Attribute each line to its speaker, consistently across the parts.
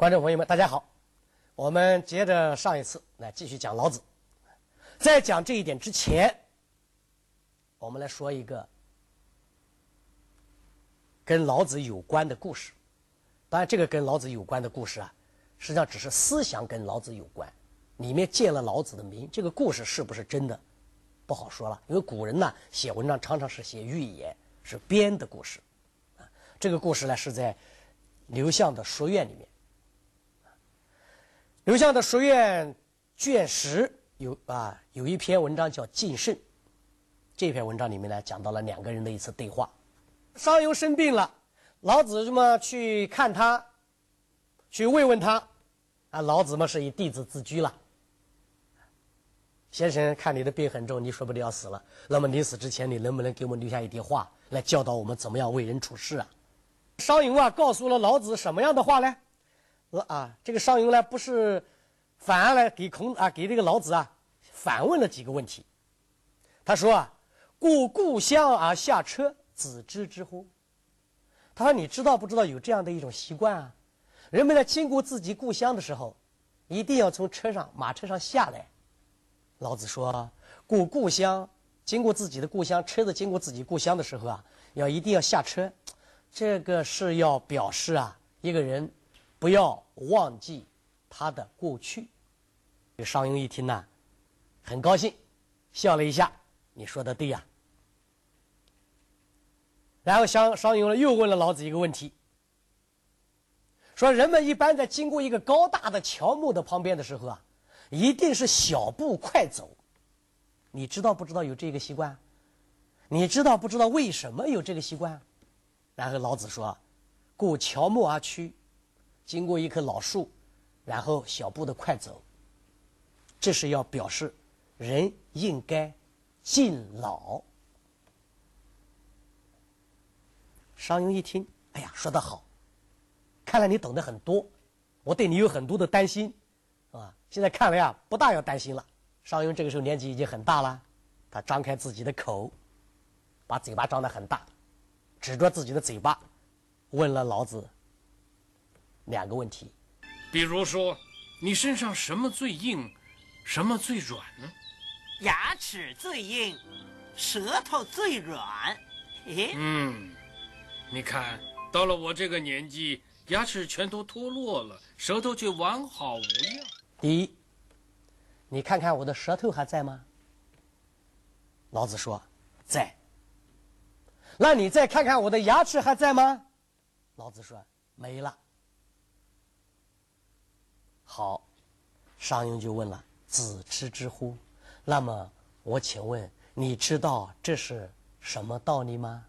Speaker 1: 观众朋友们，大家好，我们接着上一次来继续讲老子。在讲这一点之前，我们来说一个跟老子有关的故事。当然，这个跟老子有关的故事啊，实际上只是思想跟老子有关，里面借了老子的名。这个故事是不是真的，不好说了。因为古人呢写文章常常是写寓言，是编的故事。啊，这个故事呢是在刘向的《说院》里面。刘向的《书院》卷十有啊有一篇文章叫《晋圣》，这篇文章里面呢讲到了两个人的一次对话。商鞅生病了，老子这么去看他，去慰问他，啊，老子嘛是以弟子自居了。先生，看你的病很重，你说不定要死了。那么临死之前，你能不能给我们留下一点话，来教导我们怎么样为人处事啊？商鞅啊，告诉了老子什么样的话呢？啊，这个商鞅呢，不是反而来给孔啊，给这个老子啊反问了几个问题。他说啊：“故故乡而下车，子知之乎？”他说：“你知道不知道有这样的一种习惯啊？人们在经过自己故乡的时候，一定要从车上马车上下来。”老子说：“故故乡经过自己的故乡，车子经过自己故乡的时候啊，要一定要下车，这个是要表示啊，一个人。”不要忘记他的过去。商鞅一听呢，很高兴，笑了一下。你说的对呀。然后商商鞅又问了老子一个问题，说人们一般在经过一个高大的乔木的旁边的时候啊，一定是小步快走。你知道不知道有这个习惯？你知道不知道为什么有这个习惯？然后老子说：“故乔木而趋。”经过一棵老树，然后小步的快走，这是要表示人应该敬老。商鞅一听，哎呀，说得好，看来你懂得很多，我对你有很多的担心，啊，现在看来啊，不大要担心了。商鞅这个时候年纪已经很大了，他张开自己的口，把嘴巴张得很大，指着自己的嘴巴，问了老子。两个问题，
Speaker 2: 比如说，你身上什么最硬，什么最软呢？
Speaker 3: 牙齿最硬，舌头最软。
Speaker 2: 嘿，嗯，你看到了我这个年纪，牙齿全都脱落了，舌头却完好无恙。
Speaker 1: 第一，你看看我的舌头还在吗？老子说在。那你再看看我的牙齿还在吗？老子说没了。好，商鞅就问了：“子吃之乎？”那么我请问，你知道这是什么道理吗？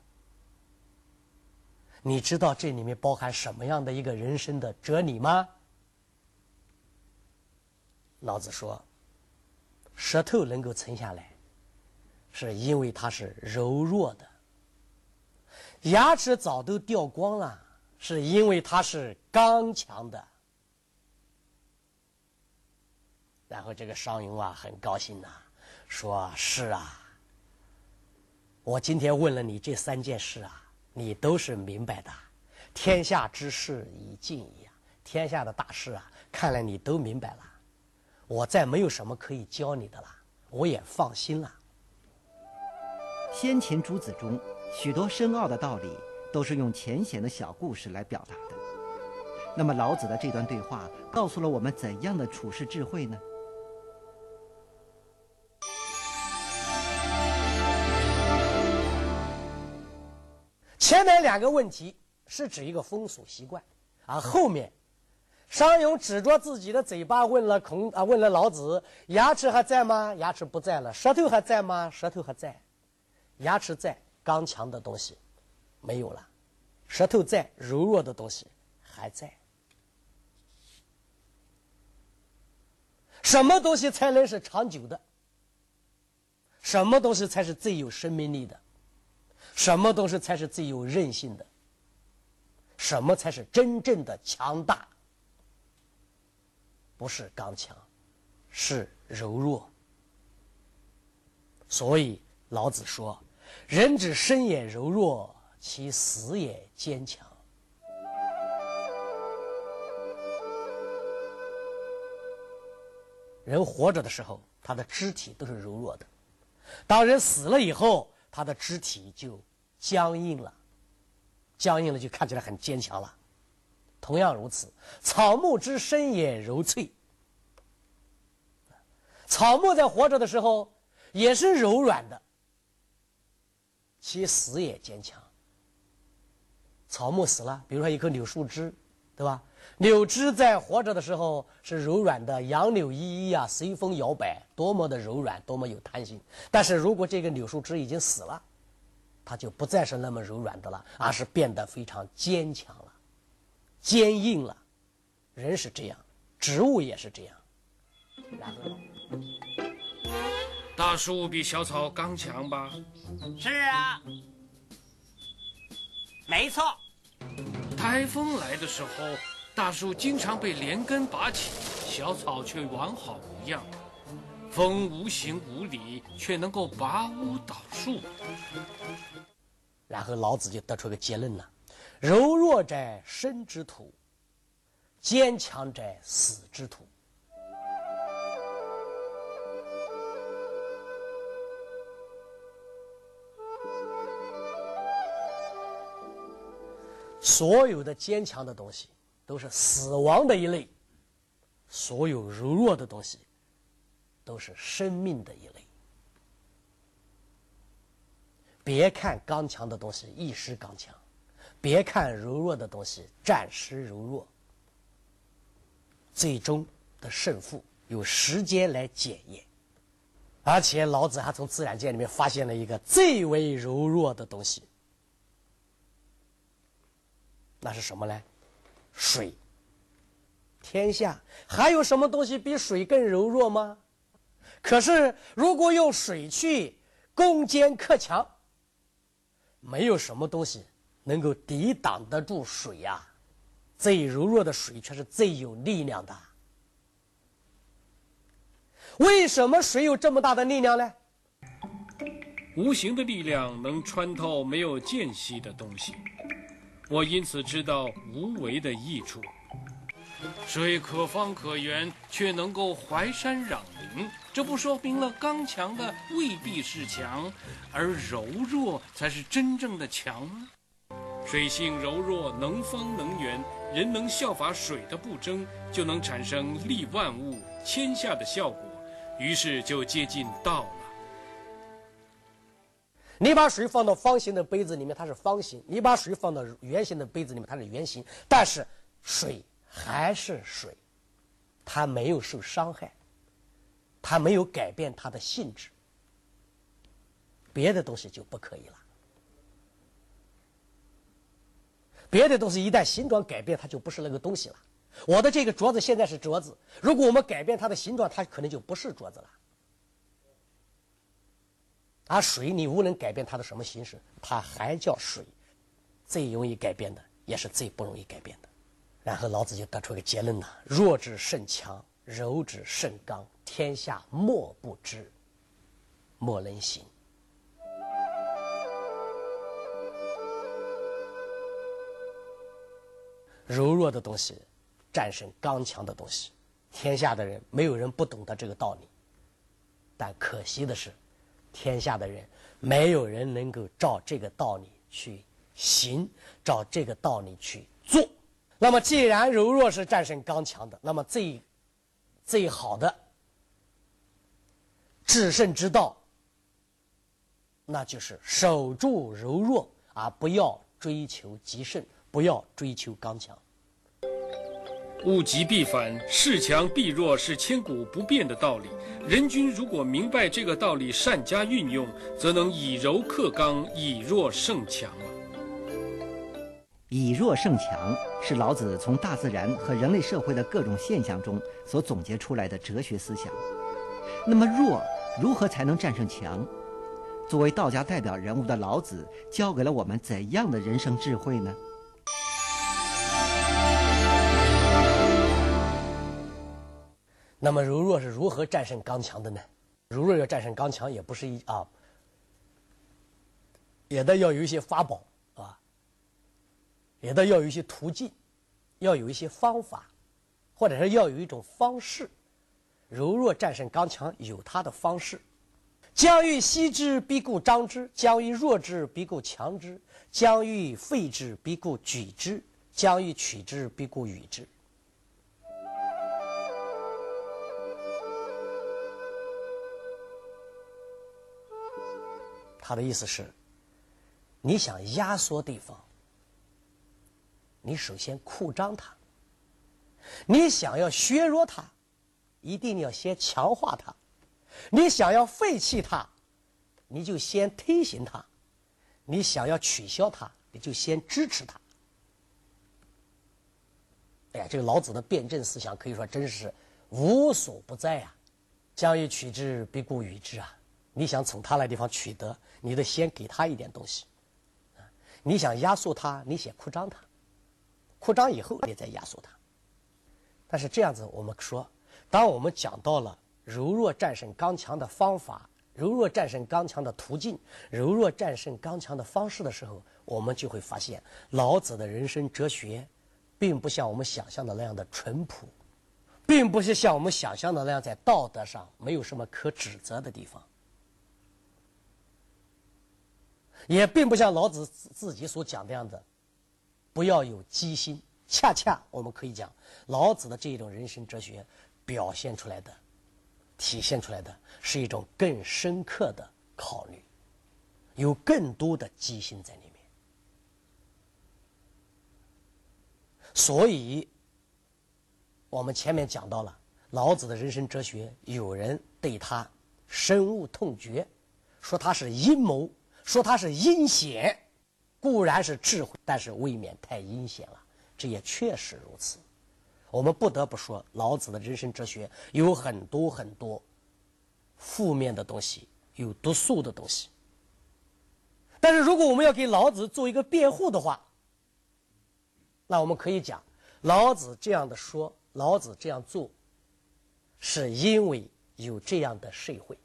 Speaker 1: 你知道这里面包含什么样的一个人生的哲理吗？老子说：“舌头能够沉下来，是因为它是柔弱的；牙齿早都掉光了，是因为它是刚强的。”然后这个商鞅啊很高兴呐，说是啊，我今天问了你这三件事啊，你都是明白的。天下之事已尽矣，天下的大事啊，看来你都明白了。我再没有什么可以教你的了，我也放心了。
Speaker 4: 先秦诸子中许多深奥的道理，都是用浅显的小故事来表达的。那么老子的这段对话，告诉了我们怎样的处世智慧呢？
Speaker 1: 前面两个问题是指一个风俗习惯，而后面，商鞅指着自己的嘴巴问了孔啊，问了老子：牙齿还在吗？牙齿不在了。舌头还在吗？舌头还在。牙齿在，刚强的东西没有了；舌头在，柔弱的东西还在。什么东西才能是长久的？什么东西才是最有生命力的？什么东西才是最有韧性的？什么才是真正的强大？不是刚强，是柔弱。所以老子说：“人之生也柔弱，其死也坚强。”人活着的时候，他的肢体都是柔弱的；当人死了以后，他的肢体就僵硬了，僵硬了就看起来很坚强了。同样如此，草木之身也柔脆。草木在活着的时候也是柔软的，其死也坚强。草木死了，比如说一棵柳树枝，对吧？柳枝在活着的时候是柔软的，杨柳依依啊，随风摇摆，多么的柔软，多么有弹性。但是如果这个柳树枝已经死了，它就不再是那么柔软的了，而是变得非常坚强了，坚硬了。人是这样，植物也是这样。然后，
Speaker 2: 大树比小草刚强吧？
Speaker 3: 是啊，没错。
Speaker 2: 台风来的时候，大树经常被连根拔起，小草却完好无恙。风无形无理，却能够拔屋倒树。
Speaker 1: 然后老子就得出个结论了：柔弱者生之土，坚强者死之土。所有的坚强的东西都是死亡的一类，所有柔弱的东西都是生命的一类。别看刚强的东西一时刚强，别看柔弱的东西暂时柔弱。最终的胜负由时间来检验，而且老子还从自然界里面发现了一个最为柔弱的东西。那是什么呢？水。天下还有什么东西比水更柔弱吗？可是如果用水去攻坚克强，没有什么东西能够抵挡得住水呀。最柔弱的水却是最有力量的。为什么水有这么大的力量呢？
Speaker 2: 无形的力量能穿透没有间隙的东西。我因此知道无为的益处。水可方可圆，却能够怀山壤林，这不说明了刚强的未必是强，而柔弱才是真正的强吗？水性柔弱，能方能圆，人能效法水的不争，就能产生利万物、天下的效果，于是就接近道了。
Speaker 1: 你把水放到方形的杯子里面，它是方形；你把水放到圆形的杯子里面，它是圆形。但是水还是水，它没有受伤害，它没有改变它的性质。别的东西就不可以了。别的东西一旦形状改变，它就不是那个东西了。我的这个镯子现在是镯子，如果我们改变它的形状，它可能就不是镯子了。而水，你无论改变它的什么形式，它还叫水。最容易改变的，也是最不容易改变的。然后老子就得出个结论了：弱之胜强，柔之胜刚，天下莫不知，莫能行。柔弱的东西战胜刚强的东西，天下的人没有人不懂得这个道理。但可惜的是。天下的人，没有人能够照这个道理去行，照这个道理去做。那么，既然柔弱是战胜刚强的，那么最最好的制胜之道，那就是守住柔弱，而不要追求极胜，不要追求刚强。
Speaker 2: 物极必反，恃强必弱是千古不变的道理。人君如果明白这个道理，善加运用，则能以柔克刚，以弱胜强
Speaker 4: 以弱胜强是老子从大自然和人类社会的各种现象中所总结出来的哲学思想。那么，弱如何才能战胜强？作为道家代表人物的老子，教给了我们怎样的人生智慧呢？
Speaker 1: 那么柔弱是如何战胜刚强的呢？柔弱要战胜刚强，也不是一啊，也得要有一些法宝啊，也得要有一些途径，要有一些方法，或者是要有一种方式，柔弱战胜刚强有它的方式。将欲歙之，必固张之；将欲弱之，必固强之；将欲废之，必固举之；将欲取之，必固与之。他的意思是，你想压缩对方，你首先扩张他；你想要削弱他，一定要先强化他；你想要废弃他，你就先推行他；你想要取消他，你就先支持他。哎呀，这个老子的辩证思想可以说真是无所不在呀！将欲取之，必固与之啊！你想从他那地方取得，你得先给他一点东西。你想压缩他，你先扩张他，扩张以后你再压缩他。但是这样子，我们说，当我们讲到了柔弱战胜刚强的方法、柔弱战胜刚强的途径、柔弱战胜刚强的方式的时候，我们就会发现，老子的人生哲学，并不像我们想象的那样的淳朴，并不是像我们想象的那样在道德上没有什么可指责的地方。也并不像老子自己所讲的样子，不要有机心。恰恰我们可以讲，老子的这种人生哲学表现出来的、体现出来的是一种更深刻的考虑，有更多的机心在里面。所以，我们前面讲到了老子的人生哲学，有人对他深恶痛绝，说他是阴谋。说他是阴险，固然是智慧，但是未免太阴险了。这也确实如此。我们不得不说，老子的人生哲学有很多很多负面的东西，有毒素的东西。但是如果我们要给老子做一个辩护的话，那我们可以讲，老子这样的说，老子这样做，是因为有这样的社会。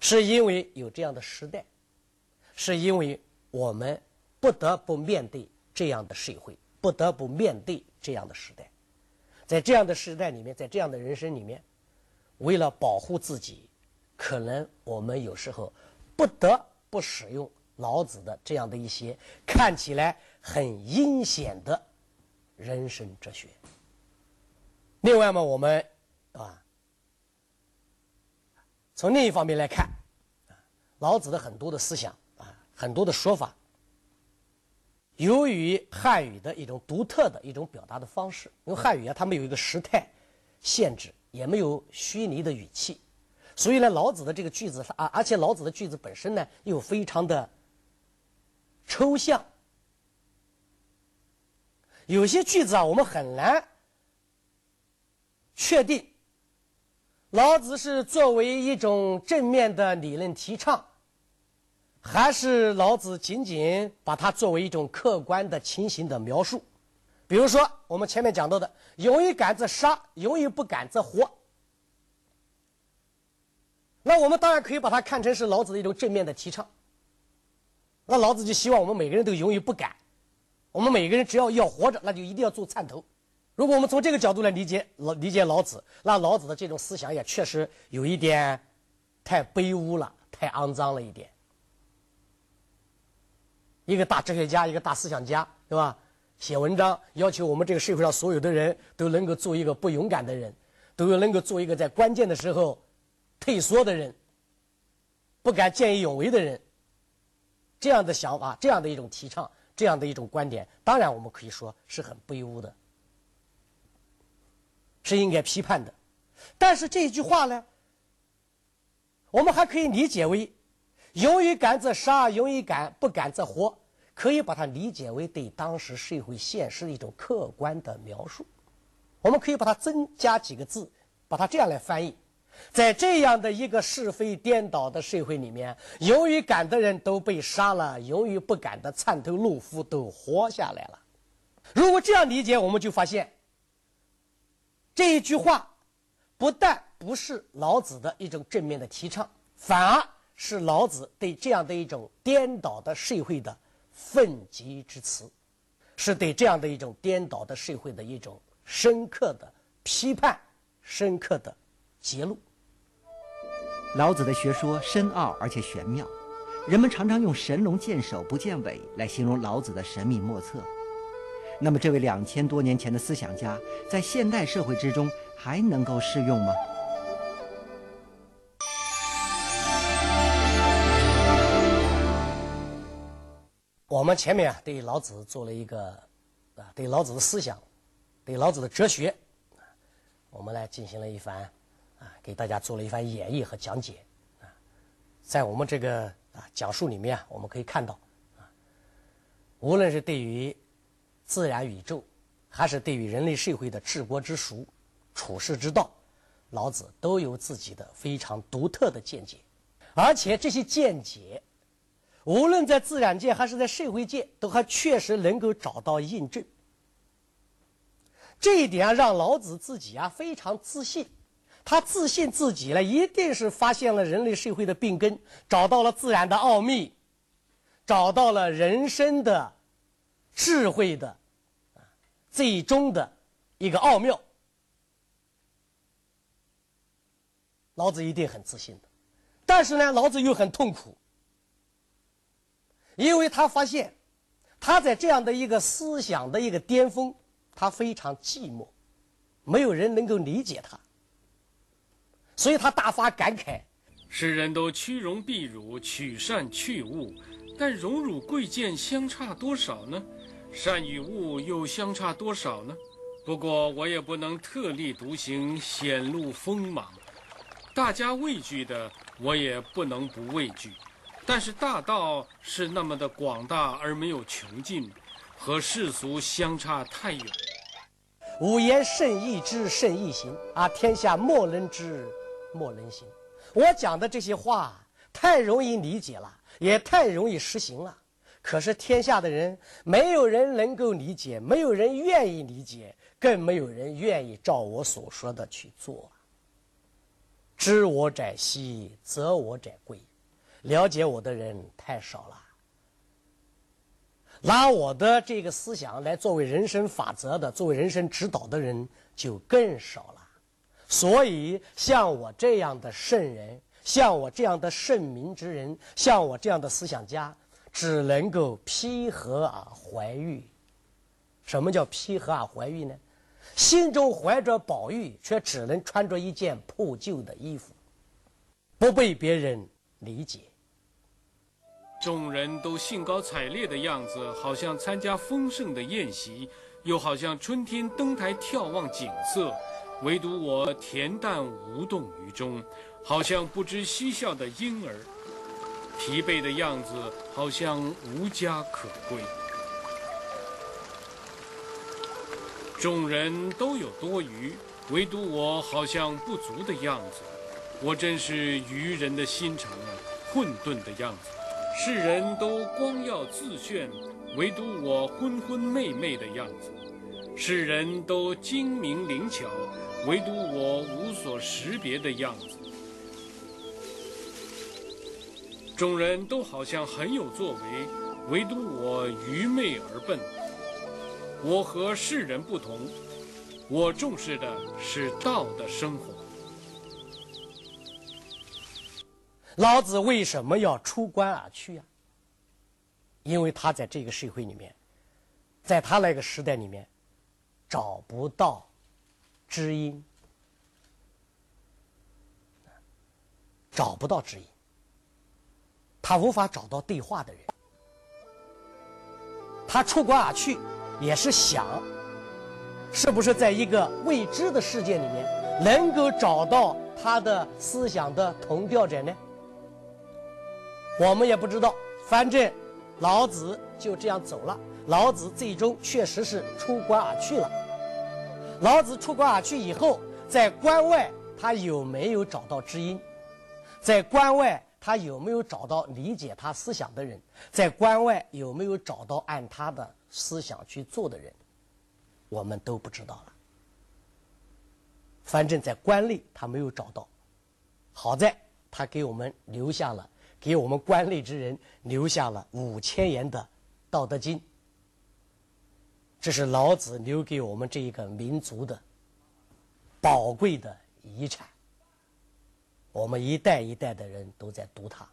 Speaker 1: 是因为有这样的时代，是因为我们不得不面对这样的社会，不得不面对这样的时代。在这样的时代里面，在这样的人生里面，为了保护自己，可能我们有时候不得不使用老子的这样的一些看起来很阴险的人生哲学。另外嘛，我们啊。从另一方面来看，老子的很多的思想啊，很多的说法，由于汉语的一种独特的一种表达的方式，因为汉语啊，它没有一个时态限制，也没有虚拟的语气，所以呢，老子的这个句子啊，而且老子的句子本身呢，又非常的抽象，有些句子啊，我们很难确定。老子是作为一种正面的理论提倡，还是老子仅仅把它作为一种客观的情形的描述？比如说，我们前面讲到的“勇于敢则杀，勇于不敢则活”，那我们当然可以把它看成是老子的一种正面的提倡。那老子就希望我们每个人都勇于不敢，我们每个人只要要活着，那就一定要做灿头。如果我们从这个角度来理解老理解老子，那老子的这种思想也确实有一点太卑污了，太肮脏了一点。一个大哲学家，一个大思想家，对吧？写文章要求我们这个社会上所有的人都能够做一个不勇敢的人，都能够做一个在关键的时候退缩的人，不敢见义勇为的人。这样的想法，这样的一种提倡，这样的一种观点，当然我们可以说是很卑污的。是应该批判的，但是这一句话呢，我们还可以理解为“勇于敢则杀，勇于敢不敢则活”，可以把它理解为对当时社会现实的一种客观的描述。我们可以把它增加几个字，把它这样来翻译：在这样的一个是非颠倒的社会里面，勇于敢的人都被杀了，勇于不敢的参头懦夫都活下来了。如果这样理解，我们就发现。这一句话，不但不是老子的一种正面的提倡，反而是老子对这样的一种颠倒的社会的愤激之词，是对这样的一种颠倒的社会的一种深刻的批判，深刻的揭露。
Speaker 4: 老子的学说深奥而且玄妙，人们常常用“神龙见首不见尾”来形容老子的神秘莫测。那么，这位两千多年前的思想家，在现代社会之中还能够适用吗？
Speaker 1: 我们前面啊，对老子做了一个啊，对老子的思想，对老子的哲学，我们来进行了一番啊，给大家做了一番演绎和讲解啊。在我们这个啊讲述里面啊，我们可以看到啊，无论是对于自然宇宙，还是对于人类社会的治国之术、处世之道，老子都有自己的非常独特的见解，而且这些见解。无论在自然界还是在社会界，都还确实能够找到印证。这一点啊让老子自己啊非常自信，他自信自己呢一定是发现了人类社会的病根，找到了自然的奥秘，找到了人生的智慧的最终的一个奥妙。老子一定很自信的，但是呢，老子又很痛苦。因为他发现，他在这样的一个思想的一个巅峰，他非常寂寞，没有人能够理解他，所以他大发感慨：
Speaker 2: 世人都趋荣避辱，取善去恶，但荣辱贵贱相差多少呢？善与恶又相差多少呢？不过我也不能特立独行，显露锋芒，大家畏惧的，我也不能不畏惧。但是大道是那么的广大而没有穷尽，和世俗相差太远。
Speaker 1: 吾言甚易知，甚易行啊！天下莫能知，莫能行。我讲的这些话太容易理解了，也太容易实行了。可是天下的人没有人能够理解，没有人愿意理解，更没有人愿意照我所说的去做。知我者希，则我者贵。了解我的人太少了，拿我的这个思想来作为人生法则的、作为人生指导的人就更少了。所以，像我这样的圣人，像我这样的圣明之人，像我这样的思想家，只能够披和而怀玉。什么叫披和而怀玉呢？心中怀着宝玉，却只能穿着一件破旧的衣服，不被别人理解。
Speaker 2: 众人都兴高采烈的样子，好像参加丰盛的宴席，又好像春天登台眺望景色，唯独我恬淡无动于衷，好像不知嬉笑的婴儿，疲惫的样子，好像无家可归。众人都有多余，唯独我好像不足的样子，我真是愚人的心肠啊，混沌的样子。世人都光耀自炫，唯独我昏昏昧昧的样子；世人都精明灵巧，唯独我无所识别的样子。众人都好像很有作为，唯独我愚昧而笨。我和世人不同，我重视的是道的生活。
Speaker 1: 老子为什么要出关而去啊？因为他在这个社会里面，在他那个时代里面，找不到知音，找不到知音，他无法找到对话的人。他出关而去，也是想，是不是在一个未知的世界里面，能够找到他的思想的同调者呢？我们也不知道，反正老子就这样走了。老子最终确实是出关而去了。老子出关而去以后，在关外他有没有找到知音？在关外他有没有找到理解他思想的人？在关外有没有找到按他的思想去做的人？我们都不知道了。反正在关内他没有找到，好在他给我们留下了。给我们关内之人留下了五千言的《道德经》，这是老子留给我们这一个民族的宝贵的遗产。我们一代一代的人都在读它。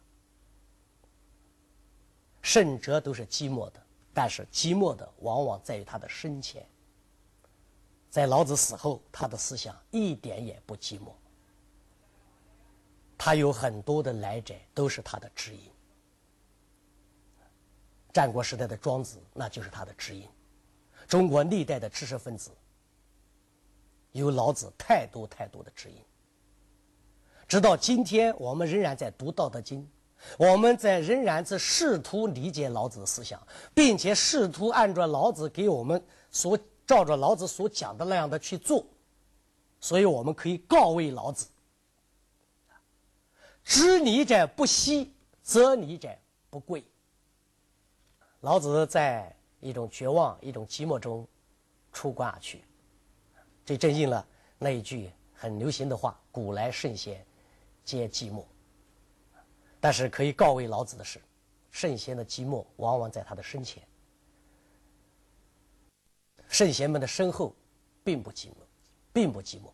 Speaker 1: 圣哲都是寂寞的，但是寂寞的往往在于他的生前。在老子死后，他的思想一点也不寂寞。他有很多的来者，都是他的知音。战国时代的庄子，那就是他的知音。中国历代的知识分子，有老子太多太多的知音。直到今天，我们仍然在读《道德经》，我们在仍然在试图理解老子的思想，并且试图按照老子给我们所照着老子所讲的那样的去做，所以我们可以告慰老子：知礼者不惜，则礼者不贵。老子在一种绝望、一种寂寞中出关而去，这正应了那一句很流行的话：“古来圣贤。”皆寂寞，但是可以告慰老子的是，圣贤的寂寞往往在他的身前，圣贤们的身后并不寂寞，并不寂寞。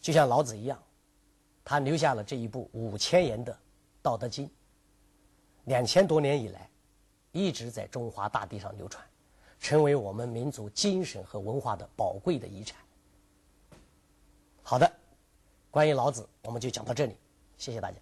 Speaker 1: 就像老子一样，他留下了这一部五千言的《道德经》，两千多年以来一直在中华大地上流传，成为我们民族精神和文化的宝贵的遗产。好的。关于老子，我们就讲到这里，谢谢大家。